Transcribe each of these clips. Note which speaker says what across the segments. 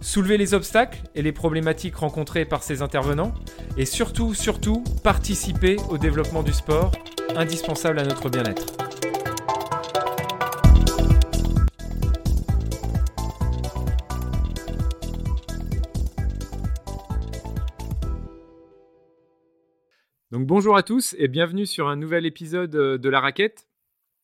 Speaker 1: soulever les obstacles et les problématiques rencontrées par ces intervenants, et surtout, surtout, participer au développement du sport, indispensable à notre bien-être. Donc bonjour à tous et bienvenue sur un nouvel épisode euh, de La Raquette.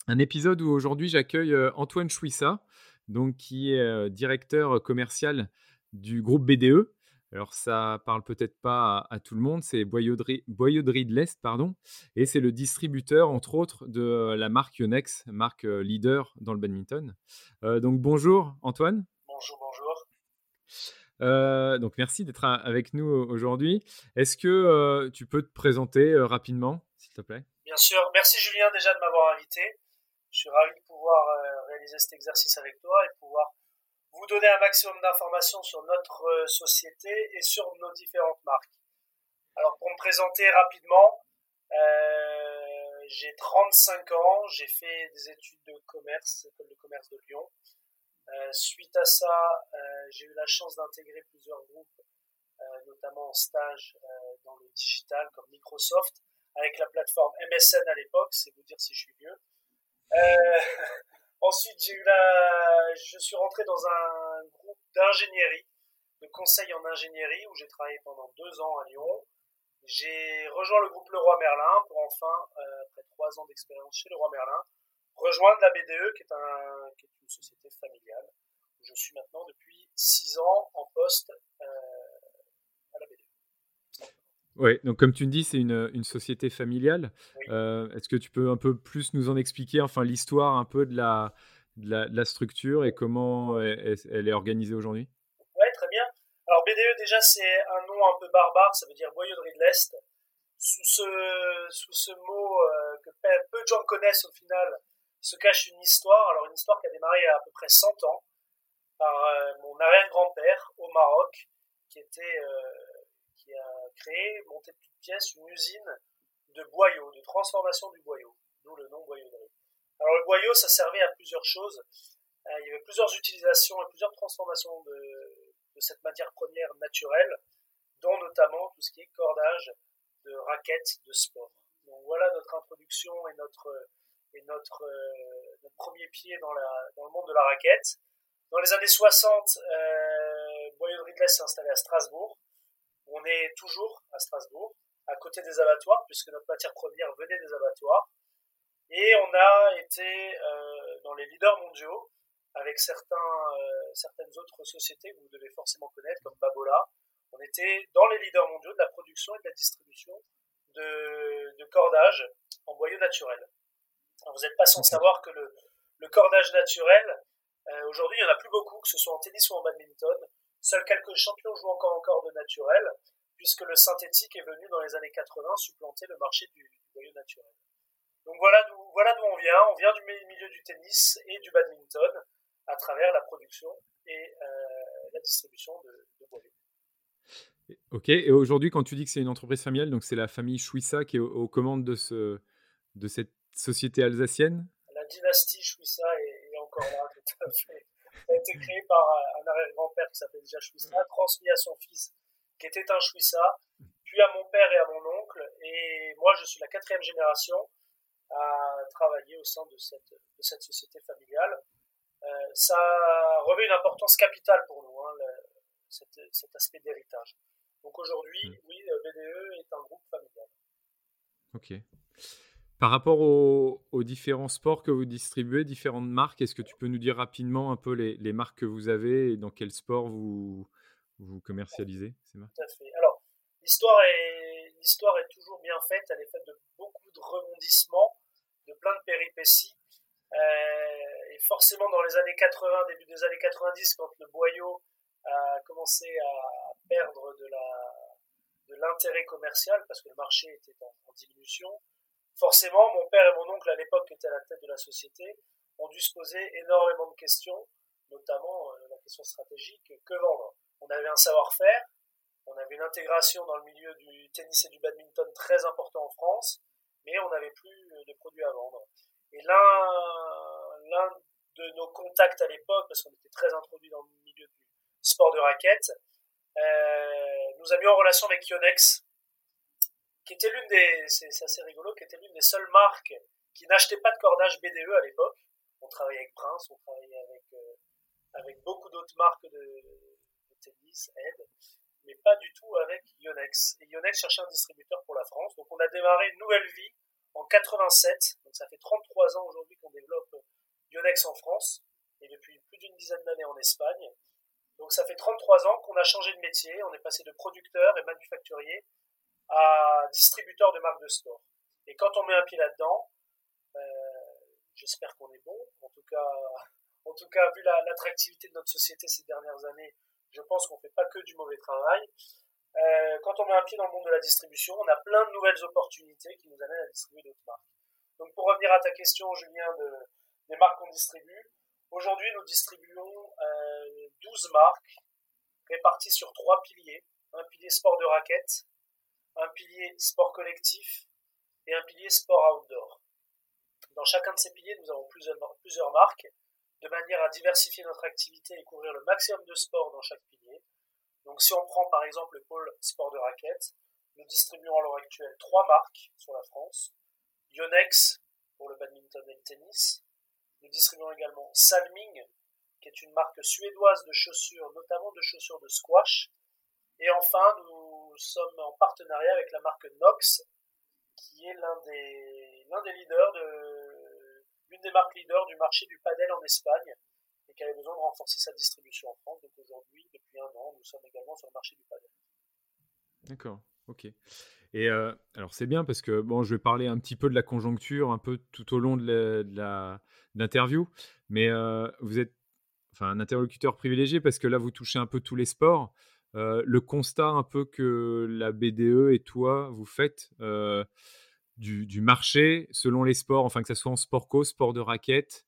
Speaker 1: Un épisode où aujourd'hui j'accueille euh, Antoine Chouissa, donc qui est directeur commercial du groupe BDE. Alors ça parle peut-être pas à, tout le monde, c'est Boyauderie, Boyauderie de l'Est, pardon, et c'est le distributeur entre autres de la marque Yonex, marque leader dans le badminton. donc bonjour Antoine.
Speaker 2: Bonjour, bonjour.
Speaker 1: donc merci d'être avec nous aujourd'hui. Est-ce que tu peux te présenter rapidement, s'il te plaît?
Speaker 2: Bien sûr. Merci Julien déjà de m'avoir invité. Suis ravi de pouvoir réaliser cet exercice avec toi et pouvoir vous donner un maximum d'informations sur notre euh, société et sur nos différentes marques. Alors pour me présenter rapidement, euh, j'ai 35 ans, j'ai fait des études de commerce, école de commerce de Lyon. Euh, suite à ça, j'ai eu la chance d'intégrer plusieurs groupes, notamment en stage dans le digital comme Microsoft, avec la plateforme MSN à l'époque, c'est vous dire si je suis vieux. Ensuite, j'ai eu la, je suis rentré dans un groupe d'ingénierie, de conseil en ingénierie, où j'ai travaillé pendant deux ans à Lyon. J'ai rejoint le groupe Leroy Merlin pour enfin, euh, après trois ans d'expérience chez Leroy Merlin, rejoindre la BDE, qui est, un, qui est une société familiale, je suis maintenant depuis six ans en poste euh.
Speaker 1: Oui, donc comme tu me dis, c'est une, une, société familiale. Euh, est-ce que tu peux un peu plus nous en expliquer, enfin l'histoire un peu de la, de la, de la, structure et comment elle, elle est organisée aujourd'hui?
Speaker 2: Oui, très bien. Alors BDE déjà c'est un nom un peu barbare, ça veut dire Boyauderie de l'Est. Sous ce, sous ce mot euh, que peu de gens connaissent au final se cache une histoire. Alors une histoire qui a démarré il y a à peu près 100 ans par euh, mon arrière-grand-père au Maroc, qui était qui a créé, monté de toutes pièces, une usine de boyaux, de transformation du boyau, d'où le nom boyauderie. Alors le boyau, ça servait à plusieurs choses. Euh, il y avait plusieurs utilisations et plusieurs transformations de, cette matière première naturelle, dont notamment tout ce qui est cordage de raquettes de sport. Donc voilà notre introduction et notre, et notre, euh, premier pied dans, le monde de la raquette. Dans les années 60, euh, Boyauderie de l'Est s'est installée à Strasbourg. On est toujours à Strasbourg, à côté des abattoirs, puisque notre matière première venait des abattoirs. Et on a été euh, dans les leaders mondiaux, avec certains, euh, certaines autres sociétés que vous devez forcément connaître, comme Babola. On était dans les leaders mondiaux de la production et de la distribution de, de cordage en boyau naturel. Alors vous n'êtes pas sans savoir que le, le cordage naturel, euh, aujourd'hui, il n'y en a plus beaucoup, que ce soit en tennis ou en badminton. Seuls quelques champions jouent encore en corde naturel, puisque le synthétique est venu dans les années 80 supplanter le marché du, boyau naturel. Donc voilà d'où voilà on vient. On vient du milieu du tennis et du badminton à travers la production et euh, la distribution de, de boyaux.
Speaker 1: Ok, et aujourd'hui, quand tu dis que c'est une entreprise familiale, donc c'est la famille Chouissa qui est aux, commandes de, ce, de cette société alsacienne?
Speaker 2: La dynastie Chouissa est, est encore là, tout à fait a été créé par un arrière-grand-père qui s'appelait déjà Chouissa, transmis à son fils qui était un Chouissa, puis à mon père et à mon oncle. Et moi, je suis la quatrième génération à travailler au sein de cette, de cette société familiale. Euh, ça revêt une importance capitale pour nous, hein, le, cet, cet, aspect d'héritage. Donc aujourd'hui, mm. oui, BDE est un groupe familial.
Speaker 1: Ok. Par rapport aux, différents sports que vous distribuez, différentes marques, est-ce que tu peux nous dire rapidement un peu les, marques que vous avez et dans quel sport vous, commercialisez
Speaker 2: Tout à fait. Alors, l'histoire est, toujours bien faite. Elle est faite de beaucoup de rebondissements, de plein de péripéties. Euh, et forcément, dans les années 80, début des années 90, quand le boyau a commencé à perdre de la, de intérêt commercial parce que le marché était en, diminution. Forcément, mon père et mon oncle à l'époque qui étaient à la tête de la société ont dû se poser énormément de questions, notamment euh, la question stratégique que vendre? On avait un savoir-faire, on avait une intégration dans le milieu du tennis et du badminton très important en France, mais on n'avait plus de produits à vendre. Et l'un de nos contacts à l'époque, parce qu'on était très introduit dans le milieu du sport de raquette, euh, nous a mis en relation avec Yonex, qui était l'une des, c'est assez rigolo, qui était l'une des seules marques qui n'achetait pas de cordage BDE à l'époque. On travaillait avec Prince, on travaillait avec, euh, avec beaucoup d'autres marques de, tennis, Ed, mais pas du tout avec Yonex. Et Yonex cherchait un distributeur pour la France, donc on a démarré une nouvelle vie en 87, donc ça fait 33 ans aujourd'hui qu'on développe Yonex en France, et depuis plus d'une dizaine d'années en Espagne. Donc ça fait 33 ans qu'on a changé de métier, on est passé de producteur et manufacturier à distributeur de marques de sport. Et quand on met un pied là-dedans, euh, j'espère qu'on est bon. En tout cas, en tout cas vu l'attractivité de notre société ces dernières années, je pense qu'on fait pas que du mauvais travail. Euh, quand on met un pied dans le monde de la distribution, on a plein de nouvelles opportunités qui nous amènent à distribuer d'autres marques. Donc pour revenir à ta question, Julien, de, des marques qu'on distribue, aujourd'hui nous distribuons euh, 12 marques réparties sur trois piliers. Un pilier sport de raquette, un pilier sport collectif et un pilier sport outdoor. Dans chacun de ces piliers, nous avons plusieurs, marques, de manière à diversifier notre activité et couvrir le maximum de sports dans chaque pilier. Donc si on prend par exemple le pôle sport de raquette, nous distribuons à l'heure actuelle trois marques sur la France. Yonex pour le badminton et le tennis. Nous distribuons également Salming, qui est une marque suédoise de chaussures, notamment de chaussures de squash. Et enfin, nous sommes en partenariat avec la marque Nox, qui est l'un des, l'un des leaders de, l'une des marques leaders du marché du padel en Espagne et qui avait besoin de renforcer sa distribution en France. Donc aujourd'hui, depuis un an, nous sommes également sur le marché du padel.
Speaker 1: D'accord, ok. Et euh, alors c'est bien parce que bon, je vais parler un petit peu de la conjoncture un peu tout au long de l'interview, mais euh, vous êtes enfin un interlocuteur privilégié parce que là vous touchez un peu tous les sports. Euh, le constat un peu que la BDE et toi vous faites du, du, marché selon les sports, enfin que ce soit en sport co, sport de raquette,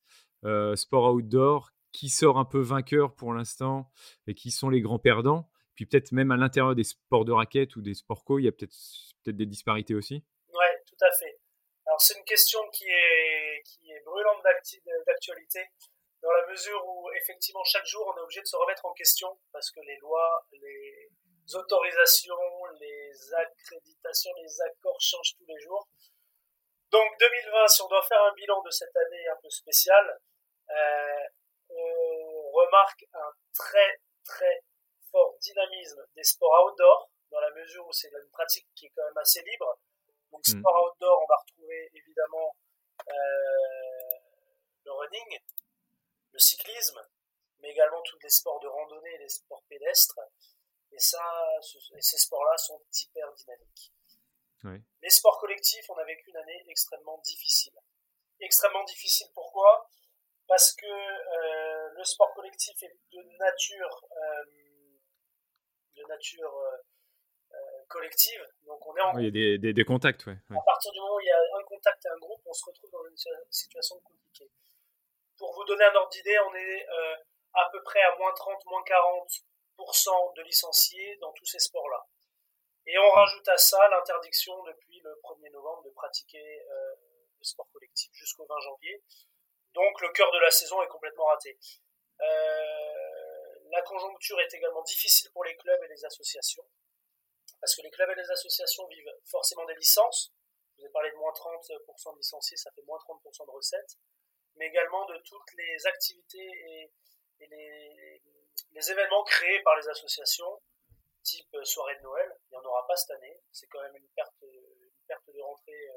Speaker 1: sport outdoor, qui sort un peu vainqueur pour l'instant et qui sont les grands perdants? Puis peut-être même à l'intérieur des sports de raquette ou des sports co, il y a peut-être peut des disparités aussi?
Speaker 2: Oui, tout à fait. Alors c'est une question qui est, qui est brûlante d'actualité dans la mesure où effectivement chaque jour on est obligé de se remettre en question parce que les lois, les autorisations, les accréditations, les accords changent tous les jours. Donc 2020, si on doit faire un bilan de cette année un peu spéciale, euh, on remarque un très très fort dynamisme des sports outdoor, dans la mesure où c'est une pratique qui est quand même assez libre. Donc mm. sport outdoor, on va retrouver évidemment euh, le running, le cyclisme, mais également tous les sports de randonnée et les sports pédestres. Et ça, ces sports-là sont hyper dynamiques. Les sports collectifs, on a vécu une année extrêmement difficile. Extrêmement difficile pourquoi? Parce que euh, le sport collectif est de nature euh, de nature euh, collective. Donc on est en
Speaker 1: il y a des, des, des contacts, ouais,
Speaker 2: À partir du moment où il y a un contact et un groupe, on se retrouve dans une situation compliquée. Pour vous donner un ordre d'idée, on est euh, à peu près à moins 30, moins 40% de licenciés dans tous ces sports-là. Et on rajoute à ça l'interdiction depuis le 1er novembre de pratiquer le sport collectif jusqu'au 20 janvier. Donc le cœur de la saison est complètement raté. Euh, la conjoncture est également difficile pour les clubs et les associations, parce que les clubs et les associations vivent forcément des licences. Je vous ai parlé de moins 30% de licenciés, ça fait moins 30% de recettes, mais également de toutes les activités et, les, événements créés par les associations, type soirée de Noël. Il n'y en aura pas cette année, c'est quand même une perte, de rentrée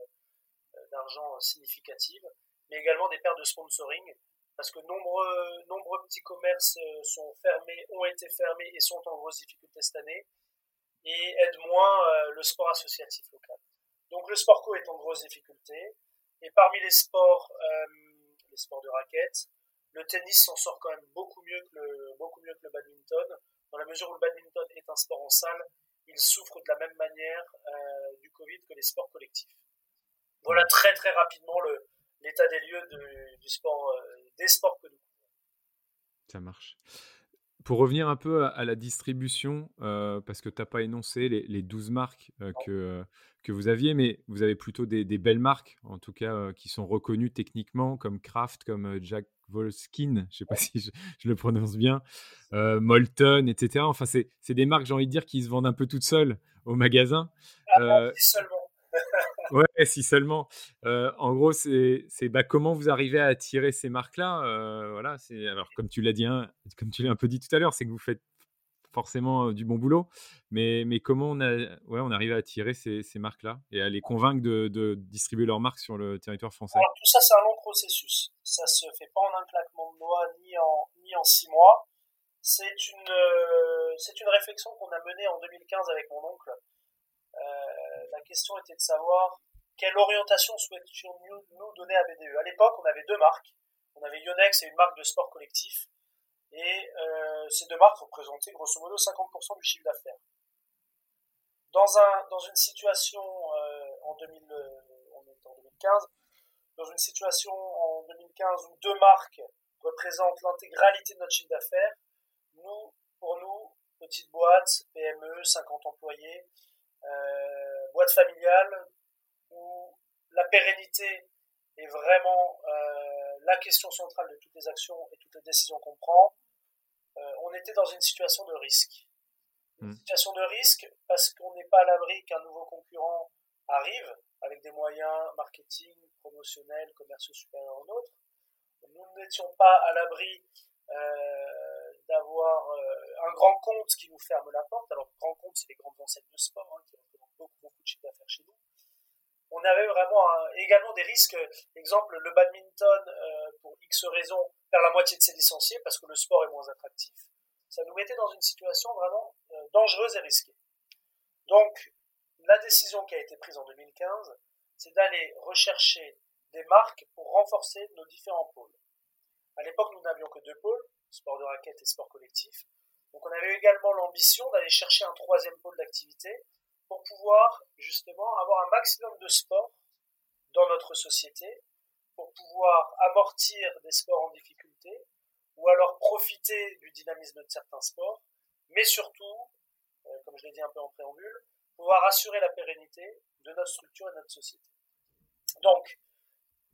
Speaker 2: euh, d'argent significative, mais également des pertes de sponsoring parce que nombreux, nombreux petits commerces euh, sont fermés, ont été fermés et sont en grosse difficulté cette année, et aident moins euh, le sport associatif local. Donc le sport co est en grosse difficulté, et parmi les sports, euh, sports de raquettes, le tennis s'en sort quand même beaucoup mieux que le, beaucoup mieux que le badminton, dans la mesure où le badminton est un sport en salle, ils souffrent de la même manière du Covid que les sports collectifs. Voilà très très rapidement l'état des lieux du sport, des sports que nous
Speaker 1: Ça marche. Pour revenir un peu à, la distribution, parce que tu n'as pas énoncé les, les 12 marques que, que vous aviez, mais vous avez plutôt des, belles marques, en tout cas, qui sont reconnues techniquement, comme Kraft, comme Jack Volskin, je ne sais pas si je, le prononce bien, Molton, etc. Enfin, c'est des marques, j'ai envie de dire, qui se vendent un peu toutes seules au magasin.
Speaker 2: Ah, seulement.
Speaker 1: ouais, si seulement. en gros, c'est bah, comment vous arrivez à attirer ces marques-là? voilà, c'est alors comme tu l'as dit, hein, comme tu l'as un peu dit tout à l'heure, c'est que vous faites forcément du bon boulot, mais, mais comment on, a, ouais, on arrive à attirer ces, ces marques-là et à les convaincre de, distribuer leurs marques sur le territoire français?
Speaker 2: Alors tout ça, c'est un long processus. Ça se fait pas en un claquement de doigts ni en, ni en six mois. C'est une, une réflexion qu'on a menée en 2015 avec mon oncle. Euh, la question était de savoir quelle orientation souhaitions-nous nous donner à BDE. À l'époque, on avait deux marques. On avait Yonex et une marque de sport collectif et euh, ces deux marques représentaient grosso modo 50% du chiffre d'affaires. Dans, un, dans une situation euh, en, 2000, euh, 2015, dans une situation en 2015 où deux marques représentent l'intégralité de notre chiffre d'affaires, nous, pour nous, petite boîte, PME, 50 employés, euh, boîte familiale, où la pérennité est vraiment la question centrale de toutes les actions et toutes les décisions qu'on prend, euh, on était dans une situation de risque. Une hmm. situation de risque parce qu'on n'est pas à l'abri qu'un nouveau concurrent arrive avec des moyens marketing, promotionnels, commerciaux supérieurs aux nôtres. Nous n'étions pas à l'abri euh, d'avoir euh, un grand compte qui nous ferme la porte. Alors, grand compte, c'est les grandes enseignes de sport hein, qui représentent beaucoup, beaucoup de chiffre d'affaires chez nous on avait vraiment également des risques. Exemple, le badminton, euh, pour X raisons, perd la moitié de ses licenciés parce que le sport est moins attractif. Ça nous mettait dans une situation vraiment euh, dangereuse et risquée. Donc, la décision qui a été prise en 2015, c'est d'aller rechercher des marques pour renforcer nos différents pôles. À l'époque, nous n'avions que deux pôles, sport de raquette et sport collectif. Donc, on avait également l'ambition d'aller chercher un troisième pôle d'activité pour pouvoir justement avoir un maximum de sport dans notre société, pour pouvoir amortir des sports en difficulté, ou alors profiter du dynamisme de certains sports, mais surtout, euh, comme je l'ai dit un peu en préambule, pouvoir assurer la pérennité de notre structure et de notre société. Donc,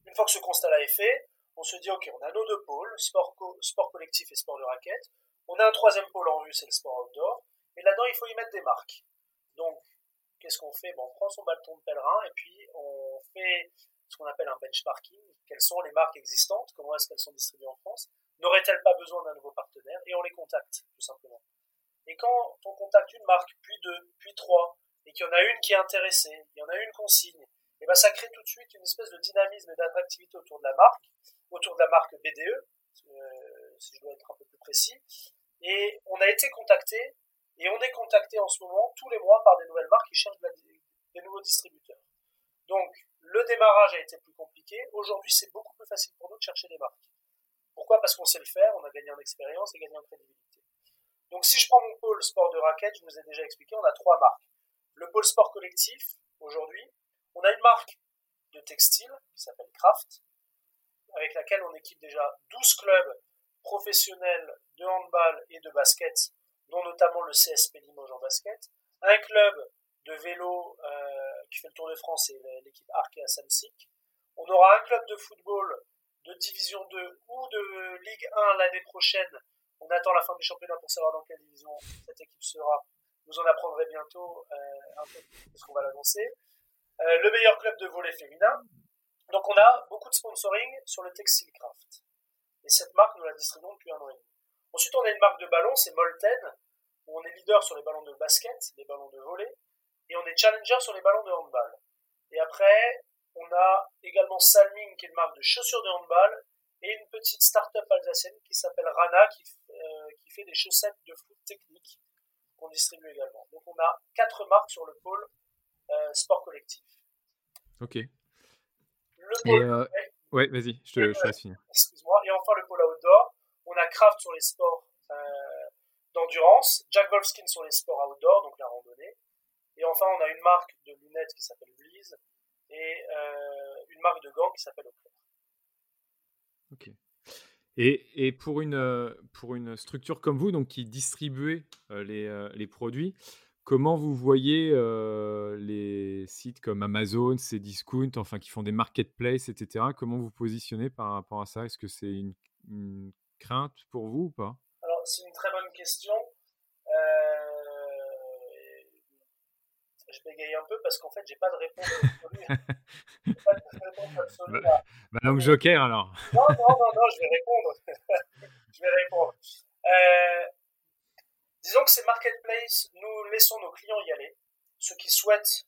Speaker 2: une fois que ce constat-là est fait, on se dit, ok, on a nos deux pôles, sport, sport collectif et sport de raquette. On a un troisième pôle en vue, c'est le sport outdoor. Et là-dedans, il faut y mettre des marques. Donc, qu'est-ce qu'on fait? Son bâton de pèlerin et puis on fait ce qu'on appelle un benchmarking. Quelles sont les marques existantes? Comment est-ce qu'elles sont distribuées en France? N'auraient-elles pas besoin d'un nouveau partenaire? Et on les contacte, tout simplement. Et quand on contacte une marque, puis deux, puis trois, et qu'il y en a une qui est intéressée, il y en a une qu'on signe, et ben ça crée tout de suite une espèce de dynamisme et d'attractivité autour de la marque, autour de la marque BDE, euh, si je dois être un peu plus précis. Et on a été contacté et on est contacté en ce moment tous les mois par des nouvelles marques qui cherchent des nouveaux distributeurs. Donc, le démarrage a été plus compliqué. Aujourd'hui, c'est beaucoup plus facile pour nous de chercher des marques. Pourquoi Parce qu'on sait le faire, on a gagné en expérience et gagné en crédibilité. Donc, si je prends mon pôle sport de raquette, je déjà expliqué, on a trois marques. Le pôle sport collectif, aujourd'hui, on a une marque de textile qui s'appelle Kraft, avec laquelle on équipe déjà 12 clubs professionnels de handball et de basket dont notamment le CSP Limoges en basket, un club de vélo euh, qui fait le Tour de France et l'équipe Arkea Samsic. On aura un club de football de Division 2 ou de Ligue 1 l'année prochaine. On attend la fin du championnat pour savoir dans quelle division cette équipe sera. Vous en apprendrez bientôt euh, un peu parce qu'on va l'annoncer. Euh, le meilleur club de volet féminin. Donc on a beaucoup de sponsoring sur le Textile Craft. Et cette marque, nous la distribuons depuis un an et demi. Ensuite, on a une marque de ballon, c'est Molten, où on est leader sur les ballons de basket, les ballons de volley, et on est challenger sur les ballons de handball. Et après, on a également Salming, qui est une marque de chaussures de handball, et une petite start-up alsacienne qui s'appelle Rana, qui, euh, qui, fait des chaussettes de foot technique, qu'on distribue également. Donc on a quatre marques sur le pôle euh, sport collectif.
Speaker 1: Ok. Le pôle, euh, ouais, vas-y, je te, laisse finir.
Speaker 2: Excuse-moi. Et enfin le pôle outdoor, on a Kraft sur les sports euh, d'endurance, Jack Wolfskin sur les sports outdoor, donc la randonnée, enfin, on a une marque de lunettes qui s'appelle Bleeze et une marque de gants qui s'appelle Oclair.
Speaker 1: Ok. Et, pour, une, pour une structure comme vous, donc qui distribuez les, les produits, Comment vous voyez les sites comme Amazon, Cdiscount, enfin qui font des marketplaces, etc. Comment vous positionnez par rapport à ça? Est-ce que c'est une, crainte pour vous ou pas?
Speaker 2: Alors c'est une très bonne question. Je bégaye un peu parce qu'en fait j'ai pas de réponse absolue. pas de réponse absolue.
Speaker 1: Bah, bah, donc Joker alors.
Speaker 2: non non non non, je vais répondre. je vais répondre. Euh, Disons que ces marketplaces, nous laissons nos clients y aller. Ceux qui souhaitent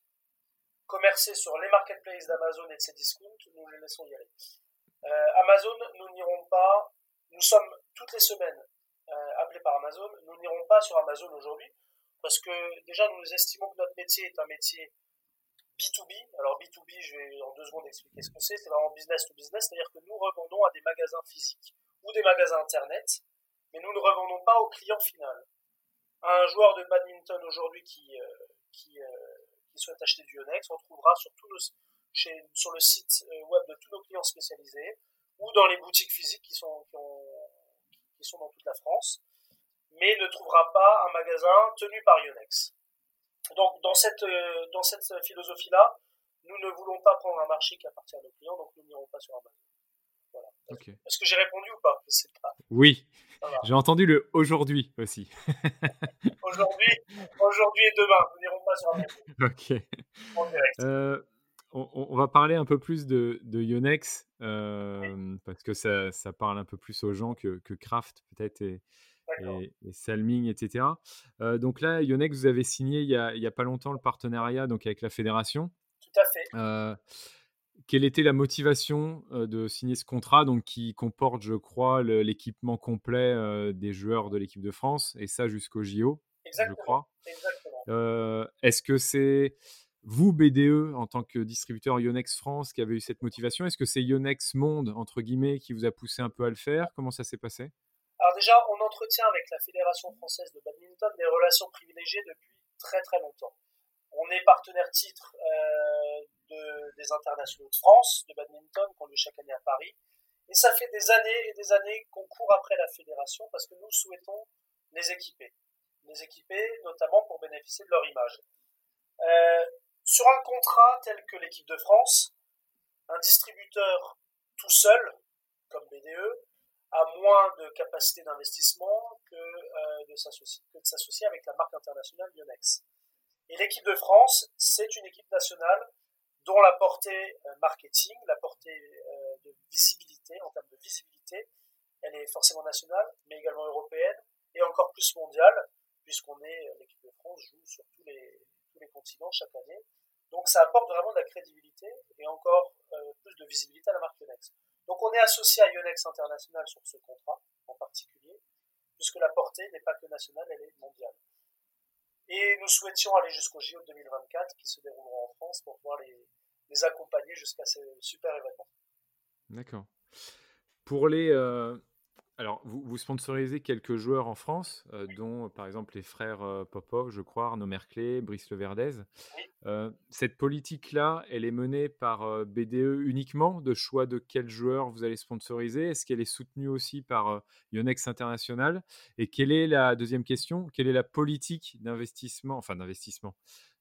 Speaker 2: commercer sur les marketplaces d'Amazon et de ses discounts, nous les laissons y aller. Euh, Amazon, nous n'irons pas, nous sommes toutes les semaines euh, appelés par Amazon, nous n'irons pas sur Amazon aujourd'hui, parce que déjà nous estimons que notre métier est un métier B2B. Alors B2B, je vais en deux secondes expliquer ce que c'est, c'est vraiment business to business, c'est-à-dire que nous revendons à des magasins physiques ou des magasins internet, mais nous ne revendons pas au client final. Un joueur de badminton aujourd'hui qui, euh, euh, souhaite acheter du Yonex, on trouvera sur, le site euh, web de tous nos clients spécialisés ou dans les boutiques physiques qui sont, qui, ont, qui sont dans toute la France, mais ne trouvera pas un magasin tenu par Yonex. Donc dans cette, dans cette philosophie-là, nous ne voulons pas prendre un marché qui appartient à nos clients, donc nous n'irons pas sur Amazon. Voilà. Est-ce que j'ai répondu ou pas?
Speaker 1: Oui. J'ai entendu le aujourd'hui aussi.
Speaker 2: aujourd'hui, aujourd'hui et demain. Nous n'irons pas sur un
Speaker 1: Ok. Euh, on, va parler un peu plus de, de Yonex euh, parce que ça, ça, parle un peu plus aux gens que, que Kraft peut-être et, et, Salming, etc. Euh, donc là, Yonex, vous avez signé il n'y a, a, pas longtemps le partenariat donc avec la fédération.
Speaker 2: Tout à fait
Speaker 1: quelle était la motivation de signer ce contrat, donc qui comporte, je crois, l'équipement complet des joueurs de l'équipe de France, et ça jusqu'au JO,
Speaker 2: je
Speaker 1: crois. Est-ce que c'est vous, BDE, en tant que distributeur Yonex France, qui avez eu cette motivation? Est-ce que c'est Yonex Monde, entre guillemets, qui vous a poussé un peu à le faire? Comment ça s'est passé?
Speaker 2: Alors déjà, on entretient avec la Fédération française de badminton des relations privilégiées depuis très très longtemps. On est partenaire titre euh, de, des internationaux de France, de badminton, qu'on lieu chaque année à Paris. Et ça fait des années et des années qu'on court après la fédération parce que nous souhaitons les équiper. Les équiper notamment pour bénéficier de leur image. Euh, sur un contrat tel que l'équipe de France, un distributeur tout seul, comme BDE, a moins de capacité d'investissement que, euh, de s'associer avec la marque internationale Yonex. Et l'équipe de France, c'est une équipe nationale dont la portée euh, marketing, la portée euh, de visibilité, en termes de visibilité, elle est forcément nationale, mais également européenne, et encore plus mondiale, puisqu'on est, euh, l'équipe de France joue sur tous les, tous les continents chaque année. Donc ça apporte vraiment de la crédibilité et encore plus de visibilité à la marque Yonex. Donc on est associé à Yonex International sur ce contrat en particulier, puisque la portée n'est pas que nationale, elle est mondiale. Et nous souhaitions aller jusqu'au JO 2024 qui se dérouleront en France pour pouvoir les, accompagner jusqu'à ce super événement.
Speaker 1: D'accord. Pour les. Euh, alors, vous, vous, sponsorisez quelques joueurs en France, euh, dont par exemple les frères euh, Popov, je crois, Arnaud Merclé, Brice Leverdez. cette politique-là, elle est menée par BDE uniquement, de choix de quels joueurs vous allez sponsoriser? Est-ce qu'elle est soutenue aussi par Yonex International? Et quelle est la deuxième question? Quelle est la politique d'investissement, enfin d'investissement,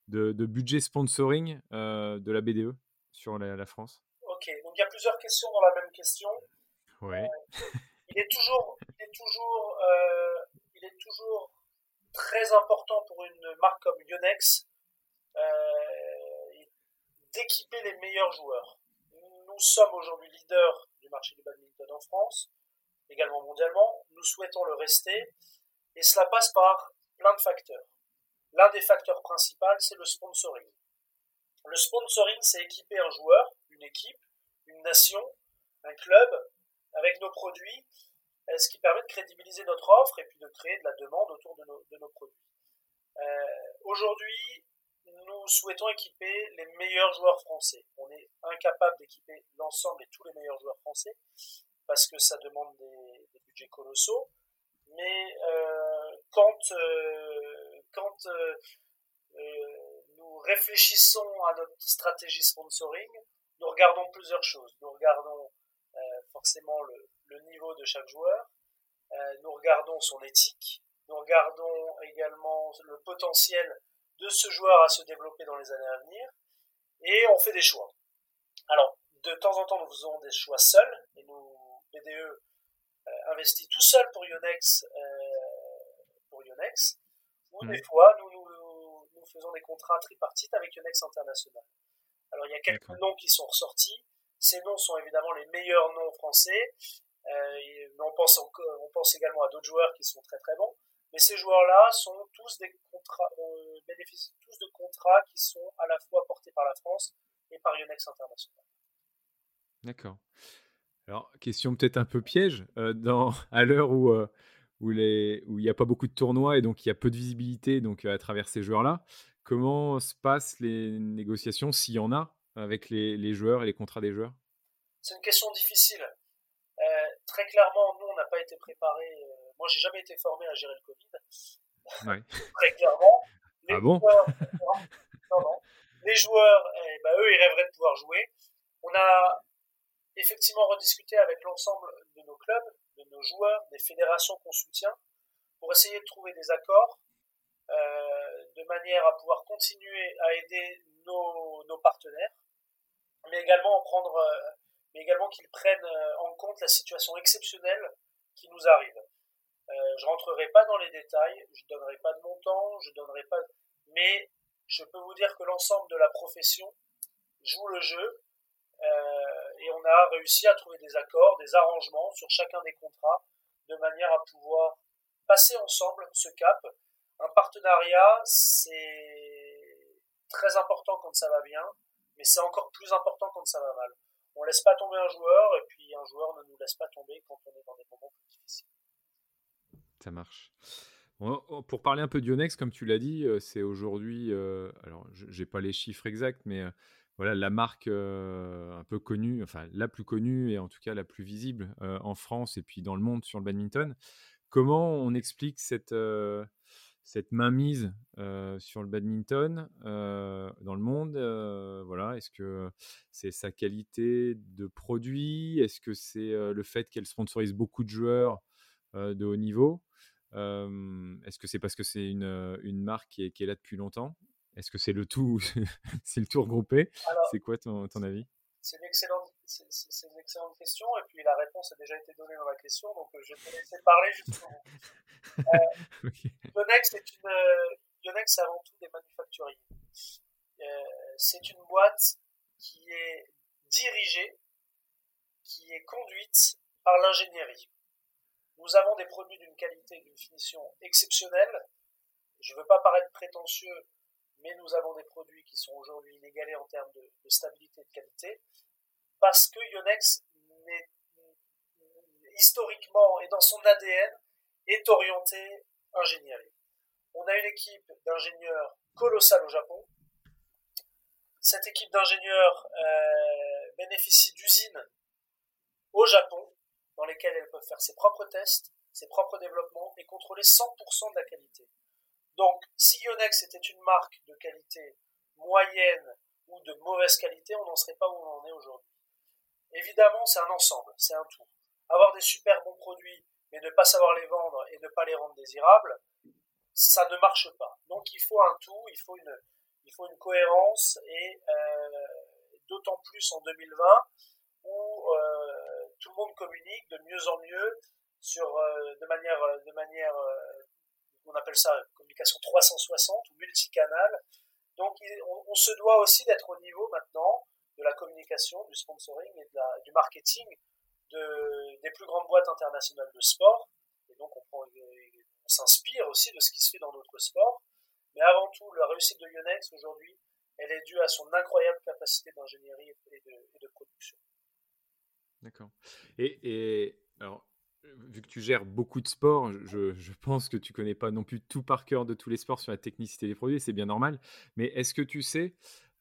Speaker 1: de, budget sponsoring euh, de la BDE sur la, France?
Speaker 2: Ok, donc il y a plusieurs questions dans la même question.
Speaker 1: Ouais.
Speaker 2: Euh, il est toujours, il est toujours, euh, il est toujours très important pour une marque comme Yonex d'équiper les meilleurs joueurs. Nous sommes aujourd'hui leaders du marché du badminton en France, également mondialement. Nous souhaitons le rester, et cela passe par plein de facteurs. L'un des facteurs principaux, c'est le sponsoring. Le sponsoring, c'est équiper un joueur, une équipe, une nation, un club avec nos produits, euh, ce qui permet de crédibiliser notre offre et puis de créer de la demande autour de nos, produits. Euh, aujourd'hui, nous souhaitons équiper les meilleurs joueurs français. On est incapable d'équiper l'ensemble et tous les meilleurs joueurs français parce que ça demande des, budgets colossaux. Mais euh, quand quand nous réfléchissons à notre stratégie sponsoring, nous regardons plusieurs choses. Nous regardons forcément le, le, niveau de chaque joueur, euh, nous regardons son éthique, nous regardons également le potentiel de ce joueur à se développer dans les années à venir, et on fait des choix. Alors, de temps en temps, nous faisons des choix seuls, et nous, BDE, euh, investit tout seul pour Yonex, euh, pour Yonex, ou des fois, nous, nous, nous, faisons des contrats tripartites avec Yonex International. Alors, il y a quelques noms qui sont ressortis. Ces noms sont évidemment les meilleurs noms français. Euh, mais on pense, on pense également à d'autres joueurs qui sont très très bons. Mais ces joueurs-là sont tous des contrats, euh, bénéficient tous de contrats qui sont à la fois portés par la France et par Yonex International.
Speaker 1: D'accord. Alors, question peut-être un peu piège, euh, à l'heure où, euh, où il n'y a pas beaucoup de tournois et donc il y a peu de visibilité donc, à travers ces joueurs-là, comment se passent les négociations, s'il y en a, avec les, les joueurs et les contrats des joueurs?
Speaker 2: C'est une question difficile. Euh, très clairement, nous, on n'a pas été préparés. moi, j'ai jamais été formé à gérer le Covid.
Speaker 1: Ouais.
Speaker 2: très clairement.
Speaker 1: Les ah bon?
Speaker 2: joueurs, non, non. Les joueurs, eh ben, eux, ils rêveraient de pouvoir jouer. On a effectivement rediscuter avec l'ensemble de nos clubs, de nos joueurs, des fédérations qu'on soutient, pour essayer de trouver des accords euh, de manière à pouvoir continuer à aider nos, nos partenaires, euh, mais également qu'ils prennent euh, en compte la situation exceptionnelle qui nous arrive. Euh, je rentrerai pas dans les détails, je donnerai pas de montant, je donnerai pas, mais je peux vous dire que l'ensemble de la profession joue le jeu euh, et on a réussi à trouver des accords, des arrangements sur chacun des contrats, de manière à pouvoir passer ensemble ce cap. Un partenariat, c'est très important quand ça va bien, mais c'est encore plus important quand ça va mal. On laisse pas tomber un joueur, et puis un joueur ne nous laisse pas tomber quand on est dans des moments plus difficiles.
Speaker 1: Ça marche. pour parler un peu de Yonex, comme tu l'as dit, euh, c'est aujourd'hui, euh, alors j'ai pas les chiffres exacts, mais voilà la marque un peu connue, enfin la plus connue et en tout cas la plus visible en France et puis dans le monde sur le badminton. Comment on explique cette, cette mainmise sur le badminton dans le monde Voilà, est-ce que c'est sa qualité de produit? Est-ce que c'est le fait qu'elle sponsorise beaucoup de joueurs de haut niveau? Est-ce que c'est parce que c'est une, une marque qui est, qui est là depuis longtemps? Est-ce que c'est le tout? C'est le tout regroupé C'est quoi ton, ton avis?
Speaker 2: C'est une, excellente, c'est, une excellente question et puis la réponse a déjà été donnée dans la question, donc euh, je vais te laisser parler justement. euh, Yonex, c'est une, euh, Yonex, c'est avant tout des manufacturiers. Euh, c'est une boîte qui est dirigée, qui est conduite par l'ingénierie. Nous avons des produits d'une qualité, d'une finition exceptionnelle. Je ne veux pas paraître prétentieux, mais nous avons des produits qui sont aujourd'hui inégalés en termes de, stabilité et de qualité, parce que Yonex, historiquement et dans son ADN, est orienté ingénierie. On a une équipe d'ingénieurs colossale au Japon. Cette équipe d'ingénieurs euh, bénéficie d'usines au Japon, dans lesquelles elles peuvent faire ses propres tests, ses propres développements et contrôler 100% de la qualité. Donc, si Yonex était une marque de qualité moyenne ou de mauvaise qualité, on n'en serait pas où on en est aujourd'hui. Évidemment, c'est un ensemble, c'est un tout. Avoir des super bons produits, mais ne pas savoir les vendre et ne pas les rendre désirables, ça ne marche pas. Donc, il faut un tout, il faut une, il faut une cohérence et euh, d'autant plus en 2020 où euh, tout le monde communique de mieux en mieux sur euh, de manière de manière on appelle ça communication 360 ou multicanal. Donc on, se doit aussi d'être au niveau maintenant de la communication, du sponsoring et du marketing de, des plus grandes boîtes internationales de sport. Et donc on, s'inspire aussi de ce qui se fait dans d'autres sports. Mais avant tout, la réussite de Yonex aujourd'hui, elle est due à son incroyable capacité d'ingénierie et de, production.
Speaker 1: D'accord. Et alors, vu que tu gères beaucoup de sports, je, pense que tu connais pas non plus tout par cœur de tous les sports sur la technicité des produits, c'est bien normal. Mais est-ce que tu sais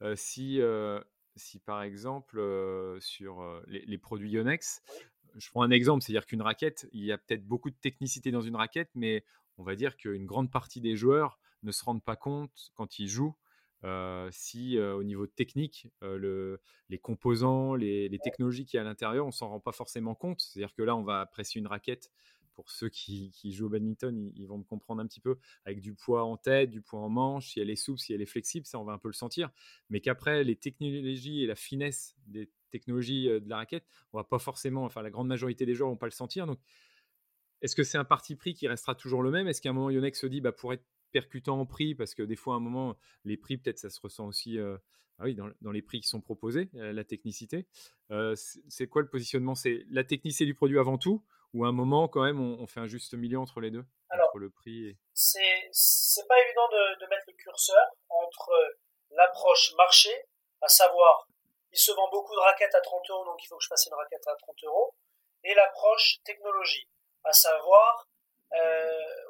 Speaker 1: euh, si, euh, si, par exemple, euh, sur les, produits Yonex, je prends un exemple, c'est-à-dire qu'une raquette, il y a peut-être beaucoup de technicité dans une raquette, mais on va dire qu'une grande partie des joueurs ne se rendent pas compte quand ils jouent si au niveau technique, les composants, les, technologies qu'il y a à l'intérieur, on s'en rend pas forcément compte. C'est-à-dire que là, on va presser une raquette. Pour ceux qui, jouent au badminton, ils, vont me comprendre un petit peu avec du poids en tête, du poids en manche, si elle est souple, si elle est flexible, ça on va un peu le sentir. Mais qu'après, les technologies et la finesse des technologies de la raquette, on va pas forcément, enfin la grande majorité des joueurs vont pas le sentir. Donc, est-ce que c'est un parti pris qui restera toujours le même? Est-ce qu'à un moment, Yonex se dit, bah, pour être percutant en prix parce que des fois, à un moment, les prix, peut-être, ça se ressent aussi euh, ah oui, dans, les prix qui sont proposés, euh, la technicité. Euh, c'est quoi le positionnement? C'est la technicité du produit avant tout ou à un moment, quand même, on, fait un juste milieu entre les deux
Speaker 2: entre le prix et... C'est pas évident de, mettre le curseur entre l'approche marché, à savoir, il se vend beaucoup de raquettes à 30 euros, donc il faut que je fasse une raquette à 30 euros, et l'approche technologie, à savoir,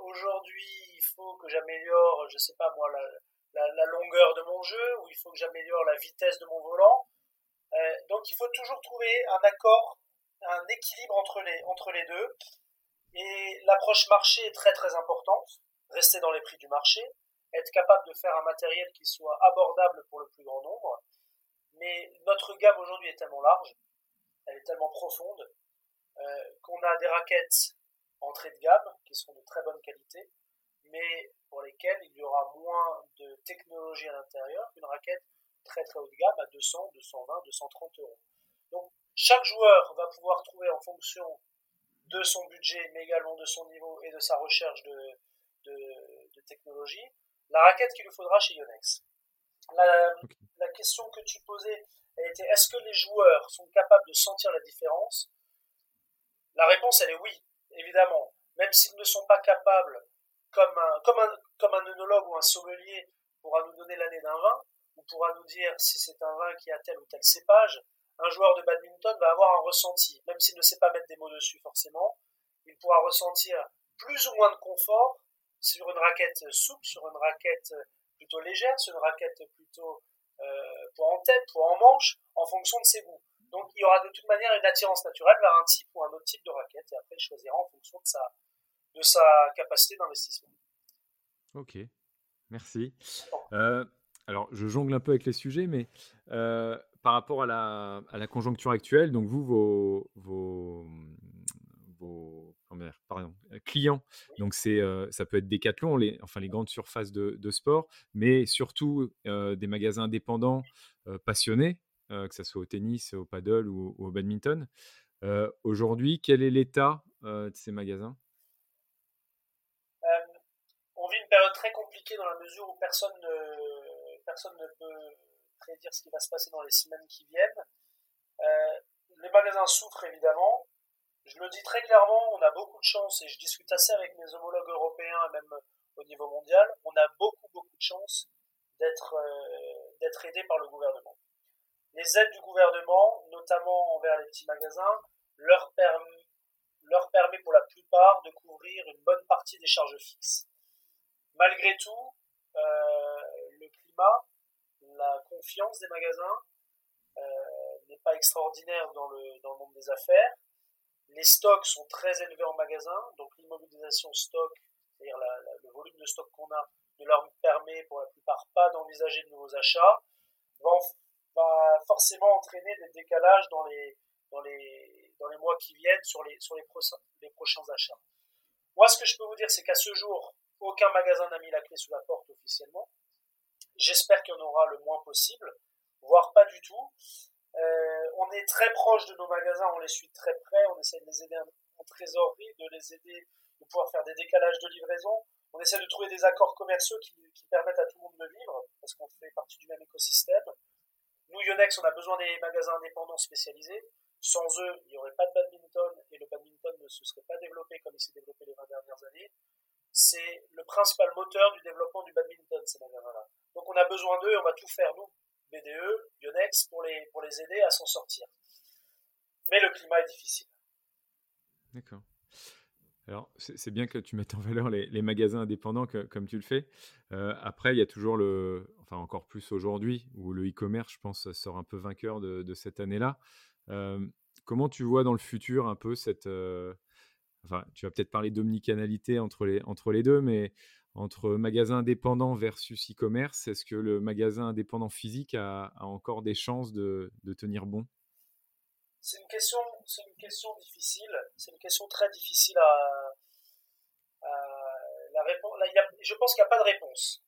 Speaker 2: aujourd'hui, faut que j'améliore, je sais pas moi, la, longueur de mon jeu, ou il faut que j'améliore la vitesse de mon volant. Euh, donc il faut toujours trouver un accord, un équilibre entre les, entre les deux. Et l'approche marché est très très importante. Rester dans les prix du marché, être capable de faire un matériel qui soit abordable pour le plus grand nombre. Mais notre gamme aujourd'hui est tellement large, elle est tellement profonde, euh, qu'on a des raquettes entrée de gamme qui sont de très bonne qualité, mais pour lesquels il y aura moins de technologie à l'intérieur qu'une raquette très très haut de gamme à 200, 220, 230 euros. Donc chaque joueur va pouvoir trouver en fonction de son budget, mais également de son niveau et de sa recherche de, de, technologie, la raquette qu'il lui faudra chez Yonex. La, la question que tu posais était est-ce que les joueurs sont capables de sentir la différence? La réponse elle est oui, évidemment. Même s'ils ne sont pas capables comme un, comme œnologue ou un sommelier pourra nous donner l'année d'un vin, ou pourra nous dire si c'est un vin qui a tel ou tel cépage, un joueur de badminton va avoir un ressenti, même s'il ne sait pas mettre des mots dessus forcément, il pourra ressentir plus ou moins de confort sur une raquette souple, sur une raquette plutôt légère, sur une raquette plutôt euh, en tête, poids en manche, en fonction de ses goûts. Donc il y aura de toute manière une attirance naturelle vers un type ou un autre type de raquette, et après il choisira en fonction de sa, de sa capacité d'investissement.
Speaker 1: Ok, merci. Euh, alors, je jongle un peu avec les sujets, mais euh, par rapport à la, à la, conjoncture actuelle, donc vous, vos, vos, vos pardon, clients, donc c'est, euh, ça peut être Decathlon, les, enfin les grandes surfaces de, de sport, mais surtout des magasins indépendants passionnés, que ce soit au tennis, au paddle ou, au badminton. Aujourd'hui, quel est l'état de ces magasins?
Speaker 2: Très compliqué dans la mesure où personne ne, personne ne peut prédire ce qui va se passer dans les semaines qui viennent. Euh, les magasins souffrent évidemment. Je le dis très clairement, on a beaucoup de chance et je discute assez avec mes homologues européens même au niveau mondial. On a beaucoup beaucoup de chance d'être euh, aidé par le gouvernement. Les aides du gouvernement, notamment envers les petits magasins, leur permet pour la plupart de couvrir une bonne partie des charges fixes. Malgré tout, euh, le climat, la confiance des magasins euh, n'est pas extraordinaire dans le, dans le monde des affaires. Les stocks sont très élevés en magasin, donc l'immobilisation stock, c'est-à-dire le volume de stock qu'on a, ne leur permet pour la plupart pas d'envisager de nouveaux achats, va, forcément entraîner des décalages dans les, dans les, dans les mois qui viennent sur les, sur les, prochains achats. Moi, ce que je peux vous dire, c'est qu'à ce jour, aucun magasin n'a mis la clé sous la porte officiellement. J'espère qu'il y en aura le moins possible, voire pas du tout. Euh, on est très proche de nos magasins, on les suit très près, on essaie de les aider en trésorerie, de les aider, de pouvoir faire des décalages de livraison. On essaie de trouver des accords commerciaux qui, permettent à tout le monde de vivre, parce qu'on fait partie du même écosystème. Nous, Yonex, on a besoin des magasins indépendants spécialisés. Sans eux, il n'y aurait pas de badminton et le badminton ne se serait pas développé comme il s'est développé les 20 dernières années c'est le principal moteur du développement du badminton, ces magasins-là. Donc on a besoin d'eux et on va tout faire, nous, BDE, Yonex, pour pour les aider à s'en sortir. Mais le climat est difficile.
Speaker 1: D'accord. Alors, c'est bien que tu mettes en valeur les, magasins indépendants comme tu le fais. Euh, après, il y a toujours le, enfin encore plus aujourd'hui, où le e-commerce, je pense, sort un peu vainqueur de, cette année-là. Euh, comment tu vois dans le futur un peu cette, euh, tu vas peut-être parler d'omnicanalité entre les, entre les deux, mais entre magasin indépendant versus e-commerce. Est-ce que le magasin indépendant physique a, encore des chances de, tenir bon?
Speaker 2: C'est une question, c'est une question difficile. C'est une question très difficile à, la réponse. je pense qu'il n'y a pas de réponse.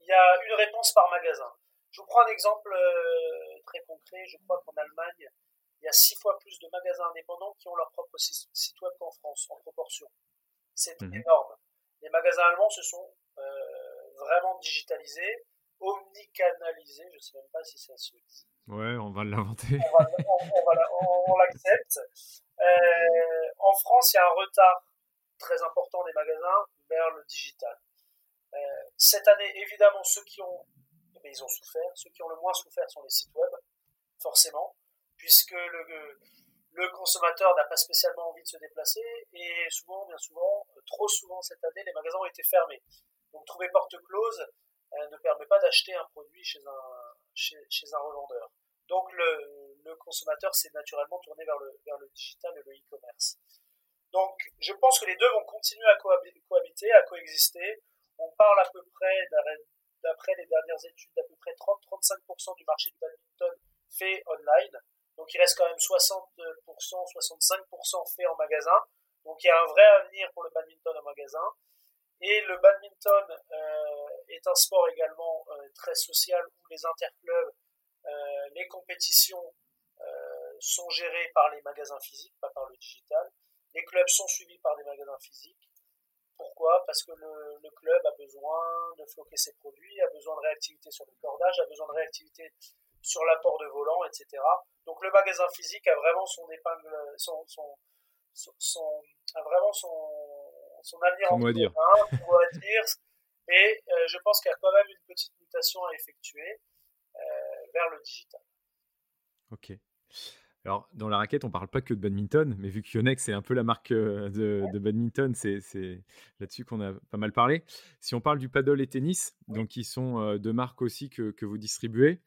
Speaker 2: Il y a une réponse par magasin. Je vous prends un exemple euh, très concret. Je crois qu'en Allemagne, il y a six fois plus de magasins indépendants qui ont leur propre site web qu'en France, en proportion. C'est mmh énorme. Les magasins allemands se sont euh, vraiment digitalisés, omnicanalisés, je ne sais même pas si ça se dit.
Speaker 1: Ouais, on va l'inventer.
Speaker 2: On, l'accepte. Euh, en France, il y a un retard très important des magasins vers le digital. Euh, cette année, évidemment, ceux qui ont, mais ils ont souffert, ceux qui ont le moins souffert sont les sites web, forcément, puisque le, le consommateur n'a pas spécialement envie de se déplacer et souvent, bien souvent, euh, trop souvent cette année, les magasins ont été fermés. Donc trouver porte close ne permet pas d'acheter un produit chez un, chez, un revendeur. Donc le, le consommateur s'est naturellement tourné vers le, vers le digital et le e-commerce. Donc je pense que les deux vont continuer à cohabiter, à coexister. On parle à peu près, d'après les dernières études, d'à peu près 30-35% du marché du badminton fait online. Donc il reste quand même 60%, 65% fait en magasin. Donc il y a un vrai avenir pour le badminton en magasin. Et le badminton euh, est un sport également euh, très social où les interclubs, euh, les compétitions sont gérées par les magasins physiques, pas par le digital. Les clubs sont suivis par des magasins physiques. Pourquoi? Parce que le, le, club a besoin de floquer ses produits, a besoin de réactivité sur le cordage, a besoin de réactivité sur l'apport de volant, etc. Donc le magasin physique a vraiment son épingle, son, son, son, a vraiment son, son avenir
Speaker 1: en commun,
Speaker 2: dire. on dire. Et euh, je pense qu'il y a quand même une petite mutation à effectuer euh, vers le digital.
Speaker 1: Ok. Alors, dans la raquette, on parle pas que de badminton, mais vu que Yonex est un peu la marque euh, de, de badminton, c'est là-dessus qu'on a pas mal parlé. Si on parle du paddle et tennis, donc qui sont deux marques aussi que, que vous distribuez,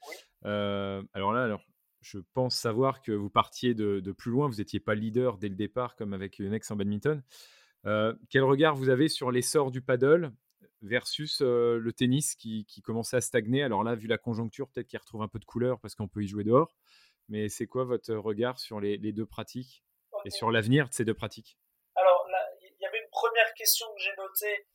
Speaker 1: alors là, alors, je pense savoir que vous partiez de, plus loin, vous n'étiez pas leader dès le départ comme avec Yonex en badminton. quel regard vous avez sur l'essor du paddle versus le tennis qui, qui, commençait à stagner Alors là, vu la conjoncture, peut-être qu'il retrouve un peu de couleur parce qu'on peut y jouer dehors. Mais c'est quoi votre regard sur les, deux pratiques et sur l'avenir de ces deux pratiques?
Speaker 2: Alors, il y avait une première question que j'ai notée.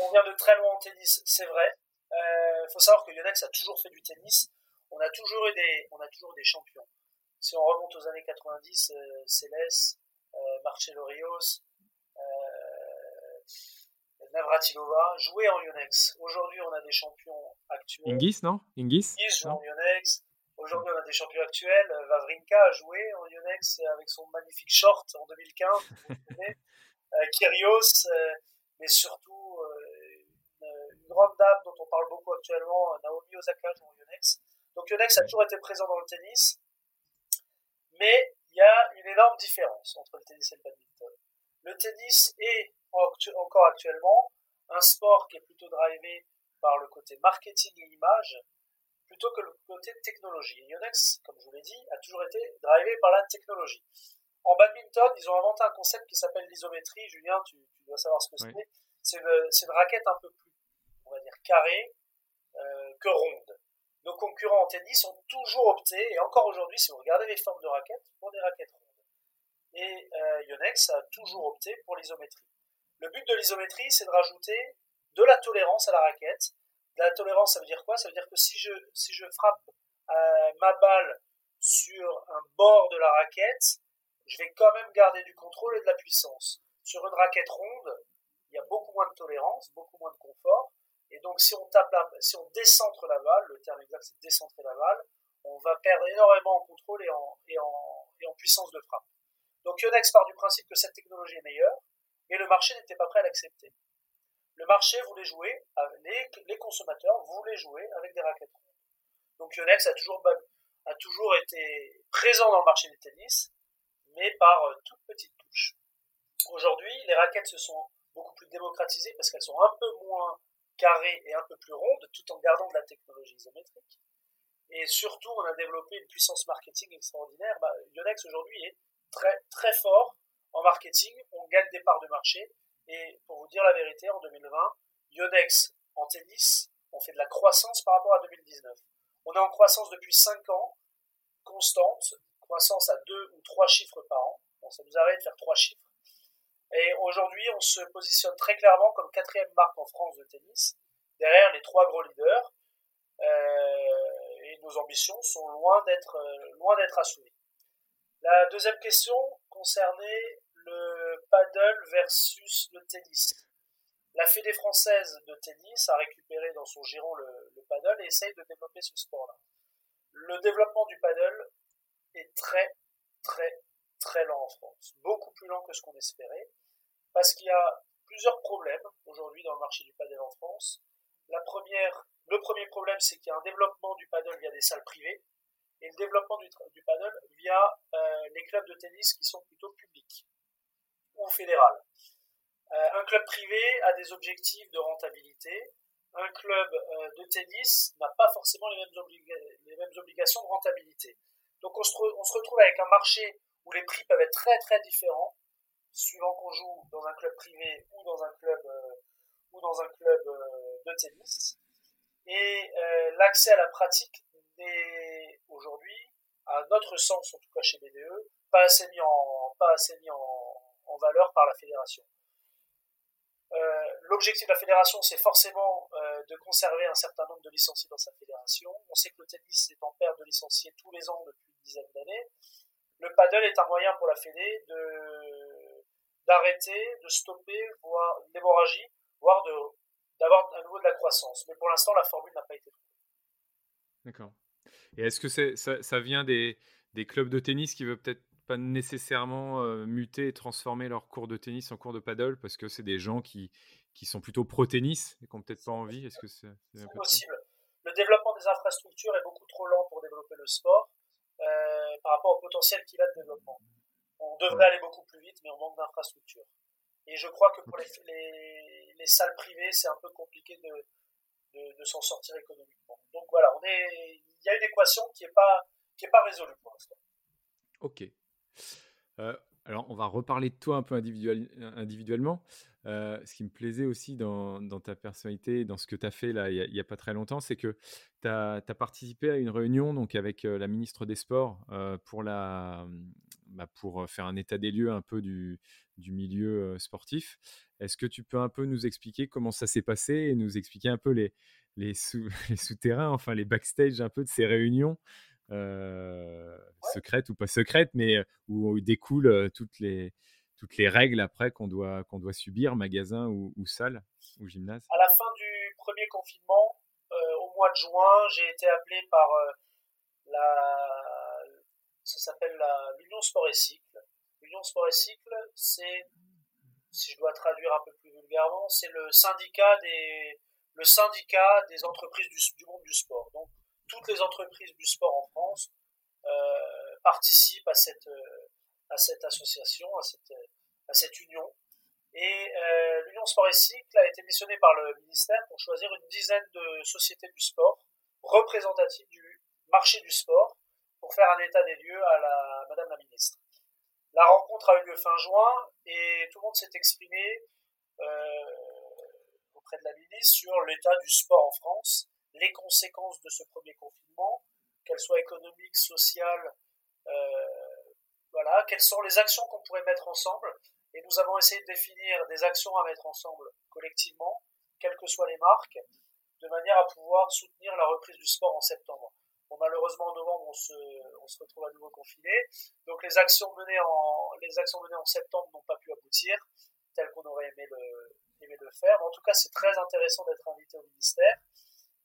Speaker 2: on vient de très loin en tennis, c'est vrai. Il faut savoir que Yonex a toujours fait du tennis on a toujours eu des, on a toujours des champions. Si on remonte aux années 90, euh, Céleste, euh, Marcelo Rios, euh, Navratilova jouaient en Yonex. Aujourd'hui, on a des champions actuels.
Speaker 1: Ingis, non? Ingis?
Speaker 2: Ingis joue en Yonex. Aujourd'hui, on a des champions actuels. Vavrinka a joué en Yonex avec son magnifique short en 2015. Kyrios, mais surtout une, grande dame dont on parle beaucoup actuellement, Naomi Osaka joue en Yonex. Donc Yonex a toujours été présent dans le tennis, mais il y a une énorme différence entre le tennis et le badminton. Le tennis est encore actuellement un sport qui est plutôt drivé par le côté marketing et image plutôt que le côté technologie. Yonex, comme je vous l'ai dit, a toujours été drivé par la technologie. En badminton, ils ont inventé un concept qui s'appelle l'isométrie. Julien, tu, dois savoir ce que c'est. C'est une, raquette un peu plus, on va dire, carrée euh, que ronde nos concurrents en tennis ont toujours opté, et encore aujourd'hui, si vous regardez les formes de raquettes, pour des raquettes rondes. Et euh, Yonex a toujours opté pour l'isométrie. Le but de l'isométrie, c'est de rajouter de la tolérance à la raquette. De la tolérance, ça veut dire quoi? Ça veut dire que si je, si je frappe euh, ma balle sur un bord de la raquette, je vais quand même garder du contrôle et de la puissance. Sur une raquette ronde, il y a beaucoup moins de tolérance, beaucoup moins de confort, et donc, si on tape si on décentre la balle, le terme exact c'est décentrer la balle, on va perdre énormément en contrôle et en, et en, et en puissance de frappe. Donc, Yonex part du principe que cette technologie est meilleure, mais le marché n'était pas prêt à l'accepter. Le marché voulait jouer, les, les consommateurs voulaient jouer avec des raquettes rondes. Donc, Yonex a toujours, a toujours été présent dans le marché du tennis, mais par euh, toute petite touche. Aujourd'hui, les raquettes se sont beaucoup plus démocratisées parce qu'elles sont un peu moins carrée et un peu plus ronde, tout en gardant de la technologie isométrique. Et surtout, on a développé une puissance marketing extraordinaire. Bah, Yonex aujourd'hui est très fort en marketing. On gagne des parts de marché. Et pour vous dire la vérité, en 2020, Yonex en tennis, on fait de la croissance par rapport à 2019. On est en croissance depuis 5 ans, constante, croissance à 2 ou 3 chiffres par an. Bon, ça nous arrête de faire 3 chiffres. Et aujourd'hui, on se positionne très clairement comme quatrième marque en France de tennis, derrière les trois gros leaders. Euh, et nos ambitions sont loin d'être euh, loin. La deuxième question concernait le paddle versus le tennis. La Fédé française de tennis a récupéré dans son giron le, le paddle et essaye de développer ce sport-là. Le développement du paddle est très, très, très lent en France. Beaucoup plus lent que ce qu'on espérait. Parce qu'il y a plusieurs problèmes aujourd'hui dans le marché du paddle en France. Le premier problème, c'est qu'il y a un développement du paddle via des salles privées et le développement du, du paddle via euh, les clubs de tennis qui sont plutôt publics ou fédérales. Euh, un club privé a des objectifs de rentabilité. Un club euh, de tennis n'a pas forcément les mêmes, obligations de rentabilité. Donc on se, on se, retrouve avec un marché où les prix peuvent être très très différents, suivant qu'on joue dans un club privé ou dans un club, ou dans un club de tennis. Et l'accès à la pratique n'est aujourd'hui, à notre sens en tout cas chez BDE, pas assez mis en, valeur par la fédération. Euh, l'objectif de la fédération, c'est forcément euh, de conserver un certain nombre de licenciés dans sa fédération. On sait que le tennis est en perte de licenciés tous les ans depuis une dizaine d'années. Le paddle est un moyen pour la fédé d'arrêter, de stopper, voire l'hémorragie, voire d'avoir à nouveau de la croissance. Mais pour l'instant, la formule n'a pas été trouvée.
Speaker 1: D'accord. Et est-ce que ça, ça, vient des, des clubs de tennis qui veulent peut-être pas nécessairement muter et transformer leur cours de tennis en cours de paddle? Parce que c'est des gens qui, qui sont plutôt pro-tennis et qui n'ont peut-être pas envie. Est-ce que c'est,
Speaker 2: possible. Le développement des infrastructures est beaucoup trop lent pour développer le sport euh, par rapport au potentiel qu'il a de développement. On devrait aller beaucoup plus vite, mais on manque d'infrastructures. Et je crois que pour les, les, les, salles privées, c'est un peu compliqué de, de, s'en sortir économiquement. Donc voilà, on est, il y a une équation qui n'est pas, qui est pas résolue pour l'instant.
Speaker 1: Ok, euh, alors, on va reparler de toi un peu individuellement. Euh, ce qui me plaisait aussi dans, ta personnalité, dans ce que tu as fait là, il n'y a, pas très longtemps, c'est que tu as, participé à une réunion donc, avec euh, la ministre des Sports pour, la, bah, pour faire un état des lieux un peu du, du milieu sportif. Est-ce que tu peux un peu nous expliquer comment ça s'est passé et nous expliquer un peu les, les, sous, les souterrains, enfin les backstage un peu de ces réunions euh, secrète ou pas secrète, mais où, découlent toutes les, toutes les règles après qu'on doit, qu'on doit subir, magasin ou, salle ou gymnase?
Speaker 2: À la fin du premier confinement, au mois de juin, j'ai été appelé par la, ça s'appelle l'Union Sport et Cycle. L'Union Sport et Cycle, c'est, si je dois traduire un peu plus vulgairement, c'est le syndicat des, entreprises du, monde du sport. Donc, toutes les entreprises du sport en France euh, participent à cette, euh, à cette association, à cette, à cette union. Et euh, l'Union Sport et Cycle a été missionnée par le ministère pour choisir une dizaine de sociétés du sport représentatives du marché du sport pour faire un état des lieux à la Madame la ministre. La rencontre a eu lieu fin juin et tout le monde s'est exprimé auprès de la ministre sur l'état du sport en France les conséquences de ce premier confinement, qu'elles soient économiques, sociales, euh, voilà, quelles sont les actions qu'on pourrait mettre ensemble. Et nous avons essayé de définir des actions à mettre ensemble collectivement, quelles que soient les marques, de manière à pouvoir soutenir la reprise du sport en septembre. Malheureusement, en novembre, on se, retrouve à nouveau confiné. Donc, les actions menées en, septembre n'ont pas pu aboutir, telles qu'on aurait aimé le, aimé le faire. en tout cas, c'est très intéressant d'être invité au ministère.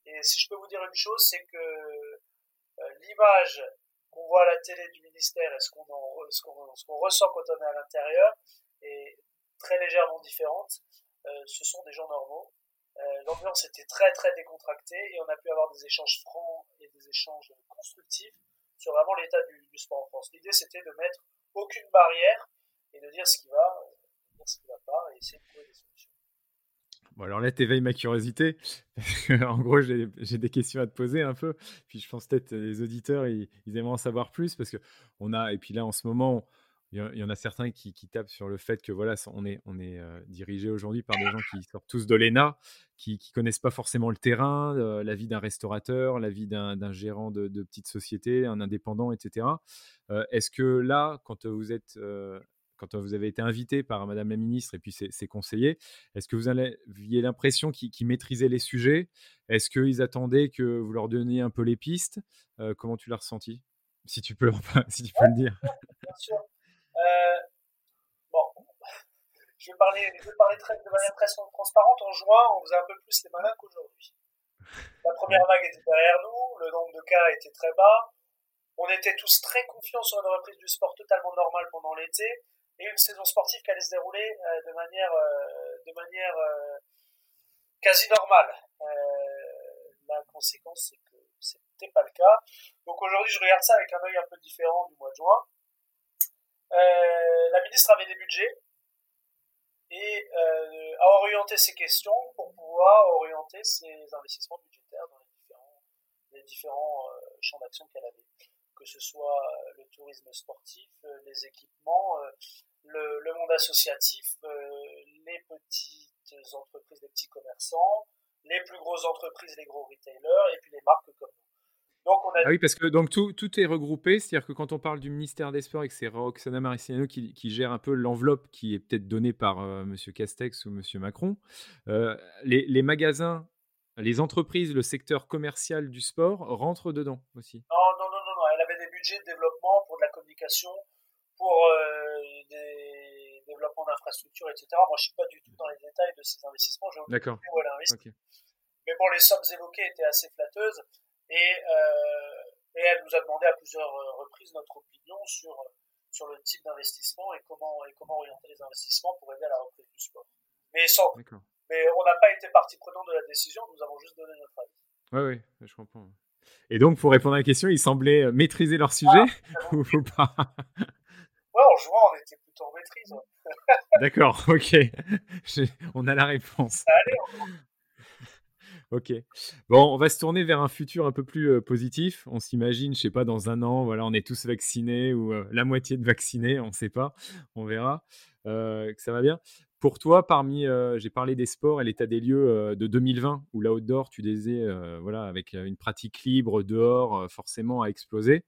Speaker 2: Et si je peux vous dire une chose, c'est que euh, l'image qu'on voit à la télé du ministère et ce qu'on ressent quand on est à l'intérieur est très légèrement différente. Euh, ce sont des gens normaux. Euh, L'ambiance était très très décontractée et on a pu avoir des échanges francs échanges constructifs sur vraiment l'état du, sport en France. L'idée c'était de mettre aucune barrière et de dire ce qui va, dire ce qui va pas et essayer de trouver des solutions.
Speaker 1: Bon, alors là, tu éveilles ma curiosité. en gros, j'ai des questions à te poser un peu. Puis je pense peut-être les auditeurs, ils, aimeraient en savoir plus parce que on a, et puis là, en ce moment, il y, en a certains qui, tapent sur le fait que voilà, on est, on est euh, dirigé aujourd'hui par des gens qui sortent tous de l'ENA, qui ne connaissent pas forcément le terrain, euh, la vie d'un restaurateur, la vie d'un gérant de, de, petite société, un indépendant, etc. Euh, est-ce que là, quand vous êtes quand vous avez été invité par Madame la Ministre et puis ses, conseillers, est-ce que vous aviez l'impression qu'ils maîtrisaient les sujets? Est-ce qu'ils attendaient que vous leur donniez un peu les pistes? Comment tu l'as ressenti? Si tu peux, si tu peux le dire.
Speaker 2: Euh, bon, je vais parler, de manière très transparente. En juin, on faisait un peu plus les malins qu'aujourd'hui. La première vague était derrière nous, le nombre de cas était très bas. On était tous très confiants sur une reprise du sport totalement normale pendant l'été et une saison sportive qui allait se dérouler euh, de manière, euh, quasi normale. la conséquence, c'est que c'était pas le cas. Donc aujourd'hui, je regarde ça avec un œil un peu différent du mois de juin. Euh, la ministre avait des budgets et euh, a orienté ses questions pour pouvoir orienter ses investissements budgétaires dans les différents, les différents euh, champs d'action qu'elle avait, que ce soit le tourisme sportif, les équipements, le, le, monde associatif, les petites entreprises, les petits commerçants, les plus grosses entreprises, les gros retailers, et puis les marques comme nous.
Speaker 1: Ah oui, parce que donc tout, tout est regroupé, c'est-à-dire que quand on parle du ministère des Sports et que c'est Roxana Mariciano qui, qui, gère un peu l'enveloppe qui est peut-être donnée par euh, M. Castex ou M. Macron, euh, les, les, magasins, les entreprises, le secteur commercial du sport rentrent dedans aussi.
Speaker 2: Non, non, non, non, non. elle avait des budgets de développement pour de la communication, pour euh, des développements d'infrastructures, etc. Moi, je ne suis pas du tout dans les détails de ces investissements,
Speaker 1: D'accord.
Speaker 2: Mais bon, les sommes évoquées étaient assez flatteuses. Euh, et, elle nous a demandé à plusieurs euh, reprises notre opinion sur, sur le type d'investissement et comment, et comment orienter les investissements pour aider à la reprise du sport. Mais, sans, mais on n'a pas été partie prenante de la décision, nous avons juste donné notre avis.
Speaker 1: Oui, oui, je comprends. Et donc, pour répondre à la question, ils semblaient euh, maîtriser leur sujet ah, ou pas?
Speaker 2: Ouais, en jouant, on était plutôt en maîtrise.
Speaker 1: D'accord, ok. On a la réponse.
Speaker 2: Allez,
Speaker 1: Ok. Bon, on va se tourner vers un futur un peu plus euh, positif. On s'imagine, je sais pas, dans un an, voilà, on est tous vaccinés ou euh, la moitié de vaccinés, on ne sait pas, on verra euh, que ça va bien. Pour toi, parmi, j'ai parlé des sports et l'état des lieux de 2020 où l'outdoor, tu disais, voilà, avec une pratique libre dehors, forcément à exploser.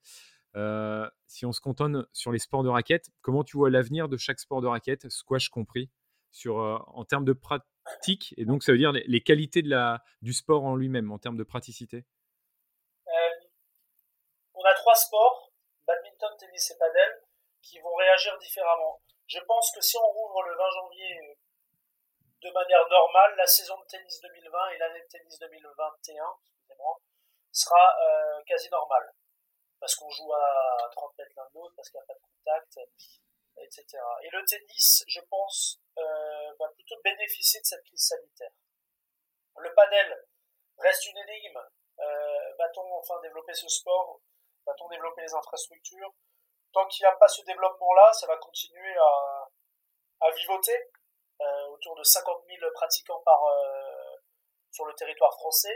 Speaker 1: si on se cantonne sur les sports de raquettes, comment tu vois l'avenir de chaque sport de raquette, squash compris, sur, en termes de pratique et donc ça veut dire les, qualités de la, du sport en lui-même en termes de praticité?
Speaker 2: Euh, On a trois sports, badminton, tennis et padel, qui vont réagir différemment. Je pense que si on rouvre le 20 janvier euh, de manière normale, la saison de tennis 2020 et l'année de tennis 2021 sera euh, quasi normale. Parce qu'on joue à 30 mètres l'un de l'autre, parce qu'il n'y a pas de contact, etc. Et le tennis, je pense, euh, va plutôt bénéficier de cette crise sanitaire. Le panel reste une énigme. Euh, va-t-on enfin développer ce sport? Va-t-on développer les infrastructures? Tant qu'il n'y a pas ce développement-là, ça va continuer à, à vivoter. Euh, autour de 50 000 pratiquants par, sur le territoire français.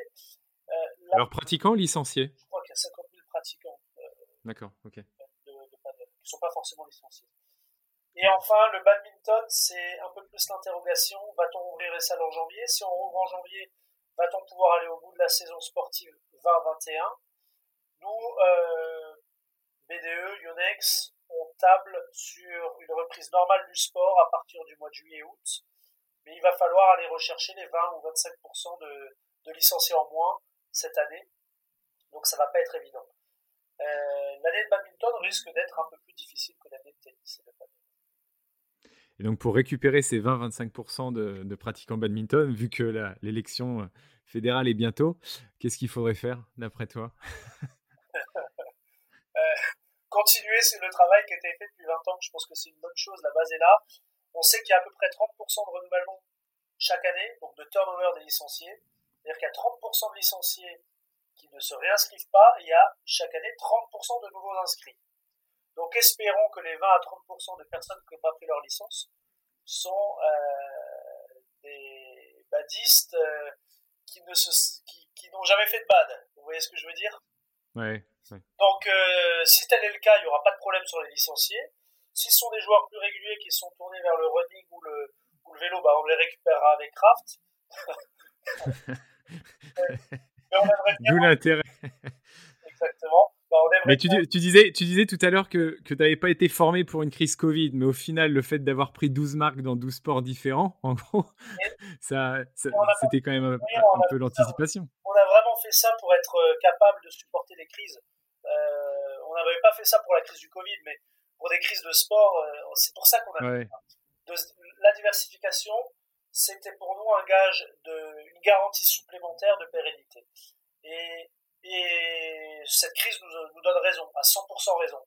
Speaker 1: Alors pratiquants, licenciés?
Speaker 2: Je crois qu'il y a 50 000 pratiquants.
Speaker 1: D'accord, ok.
Speaker 2: De, de padel, qui ne sont pas forcément licenciés. Et enfin, le badminton, c'est un peu plus l'interrogation. Va-t-on ouvrir les salles en janvier? Si on rouvre en janvier, va-t-on pouvoir aller au bout de la saison sportive 2021 Nous, euh, BDE, Yonex, on table sur une reprise normale du sport à partir du mois de juillet-août. Mais il va falloir aller rechercher les 20 ou 25% de, licenciés en moins cette année. Donc ça va pas être évident. Euh, l'année de badminton risque d'être un peu plus difficile que l'année de tennis de badminton.
Speaker 1: Et donc, pour récupérer ces 20-25% de, de, pratiquants badminton, vu que l'élection euh, fédérale est bientôt, qu'est-ce qu'il faudrait faire, d'après toi?
Speaker 2: Euh, Continuer, c'est le travail qui a été fait depuis 20 ans. Je pense que c'est une bonne chose. La base est là. On sait qu'il y a à peu près 30% de renouvellement chaque année, donc de turnover des licenciés. C'est-à-dire qu'il y a 30% de licenciés qui ne se réinscrivent pas. Il y a chaque année 30% de nouveaux inscrits. Donc espérons que les 20 à 30% de personnes qui n'ont pas pris leur licence sont euh, des badistes euh, qui ne qui, n'ont jamais fait de bad. Vous voyez ce que je veux dire?
Speaker 1: Ouais,
Speaker 2: Donc euh, si tel est le cas, il n'y aura pas de problème sur les licenciés. Si ce sont des joueurs plus réguliers qui sont tournés vers le running ou le, ou le vélo, bah, on les récupérera avec Kraft.
Speaker 1: D'où l'intérêt.
Speaker 2: Exactement. Bah,
Speaker 1: mais tu, tu, disais, tu disais tout à l'heure que, que tu n'avais pas été formé pour une crise Covid, mais au final, le fait d'avoir pris 12 marques dans 12 sports différents, en gros, ça, c'était quand même un, peu l'anticipation.
Speaker 2: On a vraiment fait ça pour être euh, capable de supporter les crises. Euh, on n'avait pas fait ça pour la crise du Covid, mais pour des crises de sport, euh, c'est pour ça qu'on a fait ça. la diversification, c'était pour nous un gage de, une garantie supplémentaire de pérennité. Et et cette crise nous, donne raison, à 100% raison.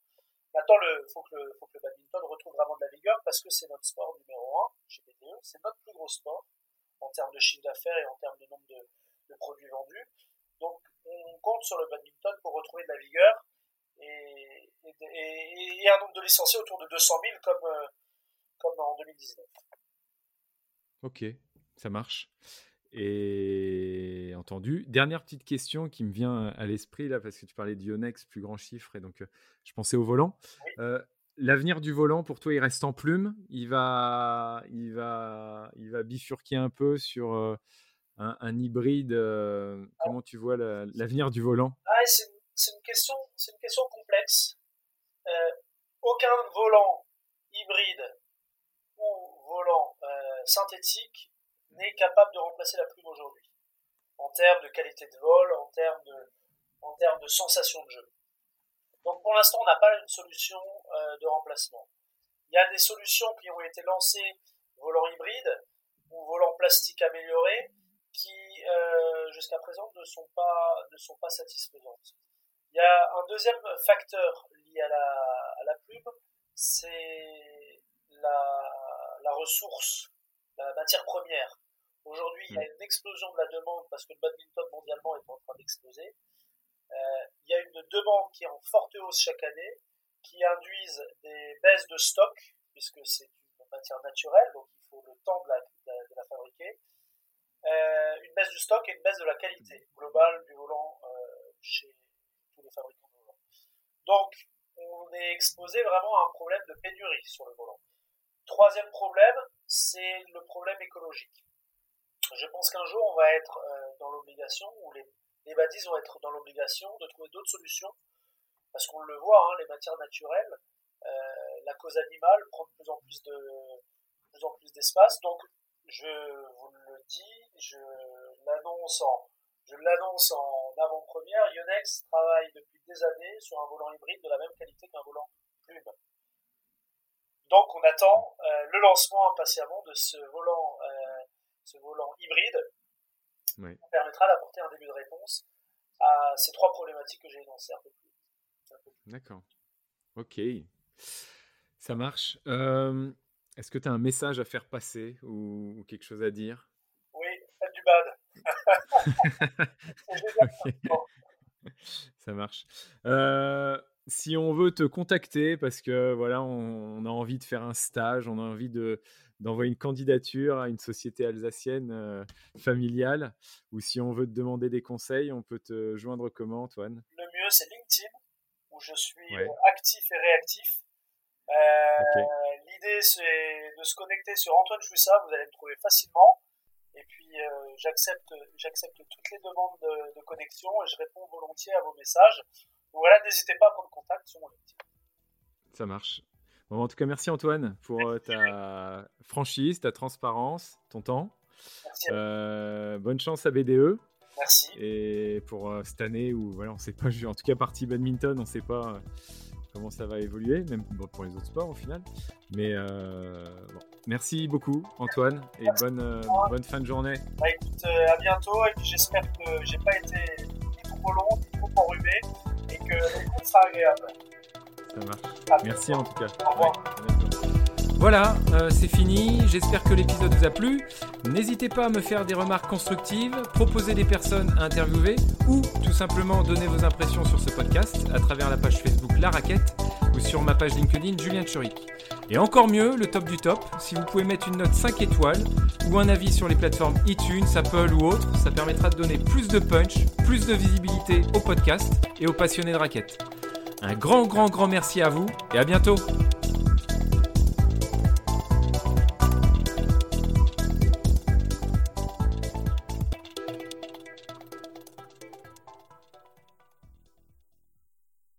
Speaker 2: Maintenant, il faut, que le, le badminton retrouve vraiment de la vigueur parce que c'est notre sport numéro un chez BDE. C'est notre plus gros sport en termes de chiffre d'affaires et en termes de nombre de, produits vendus. Donc, on compte sur le badminton pour retrouver de la vigueur et un nombre de licenciés autour de 200 000 comme, euh, comme en 2019.
Speaker 1: Ok, ça marche. Et entendu. Dernière petite question qui me vient à l'esprit là, parce que tu parlais d'Ionex, plus grand chiffre, et donc euh, je pensais au volant. Euh, l'avenir du volant, pour toi, il reste en plume? Il va, il va, il va bifurquer un peu sur euh, un, hybride. comment tu vois l'avenir du volant?
Speaker 2: Ah, c'est, une question, une question complexe. aucun volant hybride ou volant synthétique n'est capable de remplacer la plume aujourd'hui, en termes de qualité de vol, en termes de, en termes de sensation de jeu. Donc pour l'instant, on n'a pas une solution euh, de remplacement. Il y a des solutions qui ont été lancées, volant hybride ou volant plastique amélioré, qui euh, jusqu'à présent ne sont pas ne sont pas satisfaisantes. Il y a un deuxième facteur lié à la, à la plume, c'est la, la ressource, la matière première. Aujourd'hui, il y a mm. une explosion de la demande parce que le badminton mondialement est en train d'exploser. Euh, il y a une demande qui est en forte hausse chaque année, qui induisent des baisses de stock, puisque c'est une matière naturelle, donc il faut le temps de la, de la, fabriquer. Euh, une baisse du stock et une baisse de la qualité globale du volant euh, chez tous les fabricants de volants. Donc, on est exposé vraiment à un problème de pénurie sur le volant. Troisième problème, c'est le problème écologique. Je pense qu'un jour, on va être euh, dans l'obligation, ou les, les vont être dans l'obligation de trouver d'autres solutions, parce qu'on le voit, hein, les matières naturelles, euh, la cause animale prend de plus en plus de, plus en plus d'espace. Donc, je vous le dis, je l'annonce en, je l'annonce en avant-première. Yonex travaille depuis des années sur un volant hybride de la même qualité qu'un volant plume. Donc, on attend euh, le lancement impatiemment de ce volant ce volant hybride permettra d'apporter un début de réponse à ces trois problématiques que j'ai énoncées un peu plus.
Speaker 1: D'accord. Ok. Ça marche. Euh, est-ce que tu as un message à faire passer ou, quelque chose à dire?
Speaker 2: Oui, faites du bad.
Speaker 1: Ça marche. Euh, si on veut te contacter parce que voilà, on, a envie de faire un stage, on a envie de d'envoyer une candidature à une société alsacienne euh, familiale, ou si on veut te demander des conseils, on peut te joindre comment, Antoine?
Speaker 2: Le mieux, c'est LinkedIn, où je suis euh, actif et réactif. Euh, l'idée, c'est de se connecter sur Antoine Chouissa, vous allez me trouver facilement. Et puis, j'accepte, j'accepte toutes les demandes de, de connexion et je réponds volontiers à vos messages. Donc voilà, n'hésitez pas à prendre contact sur mon LinkedIn.
Speaker 1: Ça marche. Bon, en tout cas, merci Antoine pour euh, ta franchise, ta transparence, ton temps. Merci euh, bonne chance à BDE.
Speaker 2: Merci.
Speaker 1: Et pour euh, cette année où voilà, on sait pas, en tout cas partie badminton, on ne sait pas comment ça va évoluer, même pour les autres sports au final. Mais bon, merci beaucoup Antoine et bonne, bonne fin de journée.
Speaker 2: Bah, écoute, à bientôt et j'espère que j'ai pas été trop long, ni trop enrhumé l'écoute sera agréable.
Speaker 1: Ça marche. Merci en tout cas. Au revoir. Voilà, euh, c'est fini. J'espère que l'épisode vous a plu. N'hésitez pas à me faire des remarques constructives, proposer des personnes à interviewer ou tout simplement donner vos impressions sur ce podcast à travers la page Facebook La Raquette ou sur ma page LinkedIn Julien Choric. Et encore mieux, le top du top, si vous pouvez mettre une note 5 étoiles ou un avis sur les plateformes iTunes, Apple ou autres, ça permettra de donner plus de punch, plus de visibilité au podcast et aux passionnés de raquettes. Un grand, grand, grand merci à vous et à bientôt